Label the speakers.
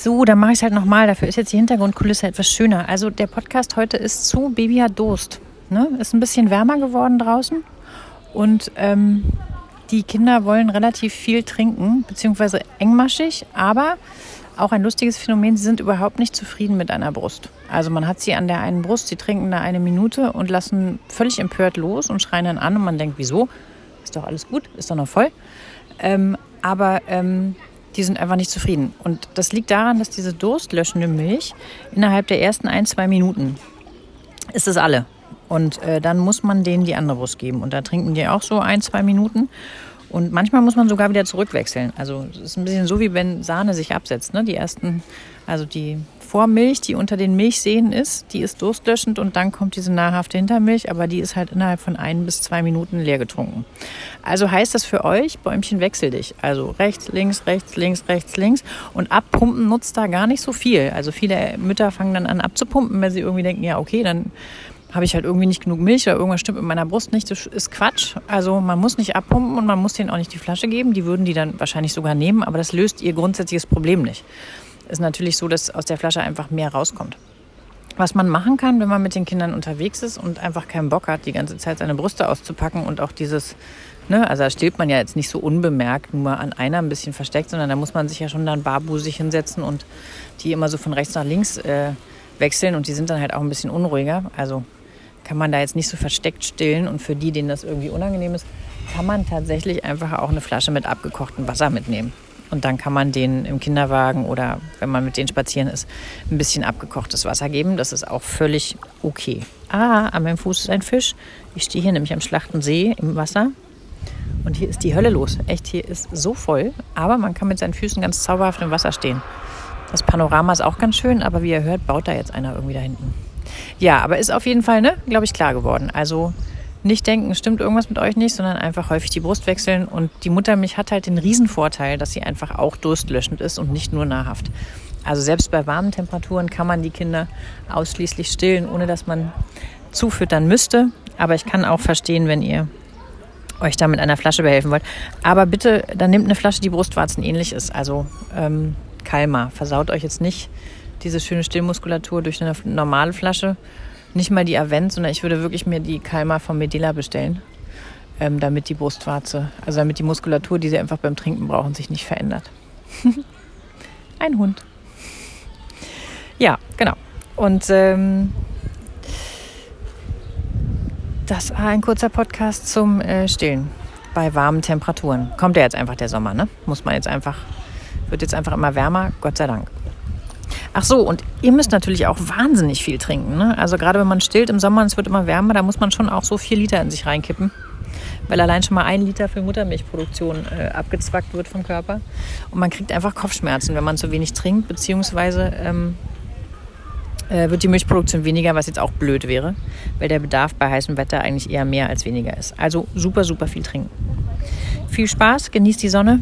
Speaker 1: So, dann mache ich es halt nochmal. Dafür ist jetzt die Hintergrundkulisse etwas schöner. Also der Podcast heute ist zu Baby hat Durst. Ne? Ist ein bisschen wärmer geworden draußen. Und ähm, die Kinder wollen relativ viel trinken, beziehungsweise engmaschig, aber auch ein lustiges Phänomen, sie sind überhaupt nicht zufrieden mit einer Brust. Also man hat sie an der einen Brust, sie trinken da eine Minute und lassen völlig empört los und schreien dann an und man denkt, wieso? Ist doch alles gut, ist doch noch voll. Ähm, aber ähm, die sind einfach nicht zufrieden. Und das liegt daran, dass diese durstlöschende Milch innerhalb der ersten ein, zwei Minuten ist es alle. Und äh, dann muss man denen die andere Brust geben. Und da trinken die auch so ein, zwei Minuten. Und manchmal muss man sogar wieder zurückwechseln. Also es ist ein bisschen so, wie wenn Sahne sich absetzt. Ne? Die ersten, also die Vormilch, die unter den Milchseen ist, die ist durstlöschend und dann kommt diese nahrhafte Hintermilch, aber die ist halt innerhalb von ein bis zwei Minuten leer getrunken. Also heißt das für euch, Bäumchen wechsel dich. Also rechts, links, rechts, links, rechts, links. Und abpumpen nutzt da gar nicht so viel. Also viele Mütter fangen dann an abzupumpen, wenn sie irgendwie denken, ja okay, dann habe ich halt irgendwie nicht genug Milch oder irgendwas stimmt mit meiner Brust nicht. Das ist Quatsch. Also man muss nicht abpumpen und man muss denen auch nicht die Flasche geben. Die würden die dann wahrscheinlich sogar nehmen, aber das löst ihr grundsätzliches Problem nicht. Ist natürlich so, dass aus der Flasche einfach mehr rauskommt. Was man machen kann, wenn man mit den Kindern unterwegs ist und einfach keinen Bock hat, die ganze Zeit seine Brüste auszupacken und auch dieses, ne, also da steht man ja jetzt nicht so unbemerkt nur an einer ein bisschen versteckt, sondern da muss man sich ja schon dann barbusig hinsetzen und die immer so von rechts nach links äh, wechseln und die sind dann halt auch ein bisschen unruhiger. Also kann man da jetzt nicht so versteckt stillen. Und für die, denen das irgendwie unangenehm ist, kann man tatsächlich einfach auch eine Flasche mit abgekochtem Wasser mitnehmen. Und dann kann man denen im Kinderwagen oder wenn man mit denen spazieren ist, ein bisschen abgekochtes Wasser geben. Das ist auch völlig okay. Ah, an meinem Fuß ist ein Fisch. Ich stehe hier nämlich am Schlachtensee im Wasser. Und hier ist die Hölle los. Echt, hier ist so voll. Aber man kann mit seinen Füßen ganz zauberhaft im Wasser stehen. Das Panorama ist auch ganz schön, aber wie ihr hört, baut da jetzt einer irgendwie da hinten. Ja, aber ist auf jeden Fall, ne, glaube ich, klar geworden. Also nicht denken, stimmt irgendwas mit euch nicht, sondern einfach häufig die Brust wechseln. Und die Muttermilch hat halt den Riesenvorteil, dass sie einfach auch durstlöschend ist und nicht nur nahrhaft. Also selbst bei warmen Temperaturen kann man die Kinder ausschließlich stillen, ohne dass man zufüttern müsste. Aber ich kann auch verstehen, wenn ihr euch da mit einer Flasche behelfen wollt. Aber bitte, dann nehmt eine Flasche, die Brustwarzen ähnlich ist. Also ähm, Kalmar. Versaut euch jetzt nicht diese schöne Stillmuskulatur durch eine normale Flasche. Nicht mal die Avent, sondern ich würde wirklich mir die Kalmar von Medela bestellen, ähm, damit die Brustwarze, also damit die Muskulatur, die sie einfach beim Trinken brauchen, sich nicht verändert. ein Hund. Ja, genau. Und ähm, das war ein kurzer Podcast zum äh, Stillen bei warmen Temperaturen. Kommt ja jetzt einfach der Sommer, ne? Muss man jetzt einfach, wird jetzt einfach immer wärmer, Gott sei Dank. Ach so, und ihr müsst natürlich auch wahnsinnig viel trinken. Ne? Also gerade wenn man stillt im Sommer und es wird immer wärmer, da muss man schon auch so vier Liter in sich reinkippen. Weil allein schon mal ein Liter für Muttermilchproduktion äh, abgezwackt wird vom Körper. Und man kriegt einfach Kopfschmerzen, wenn man zu wenig trinkt, beziehungsweise ähm, äh, wird die Milchproduktion weniger, was jetzt auch blöd wäre, weil der Bedarf bei heißem Wetter eigentlich eher mehr als weniger ist. Also super, super viel trinken. Viel Spaß, genießt die Sonne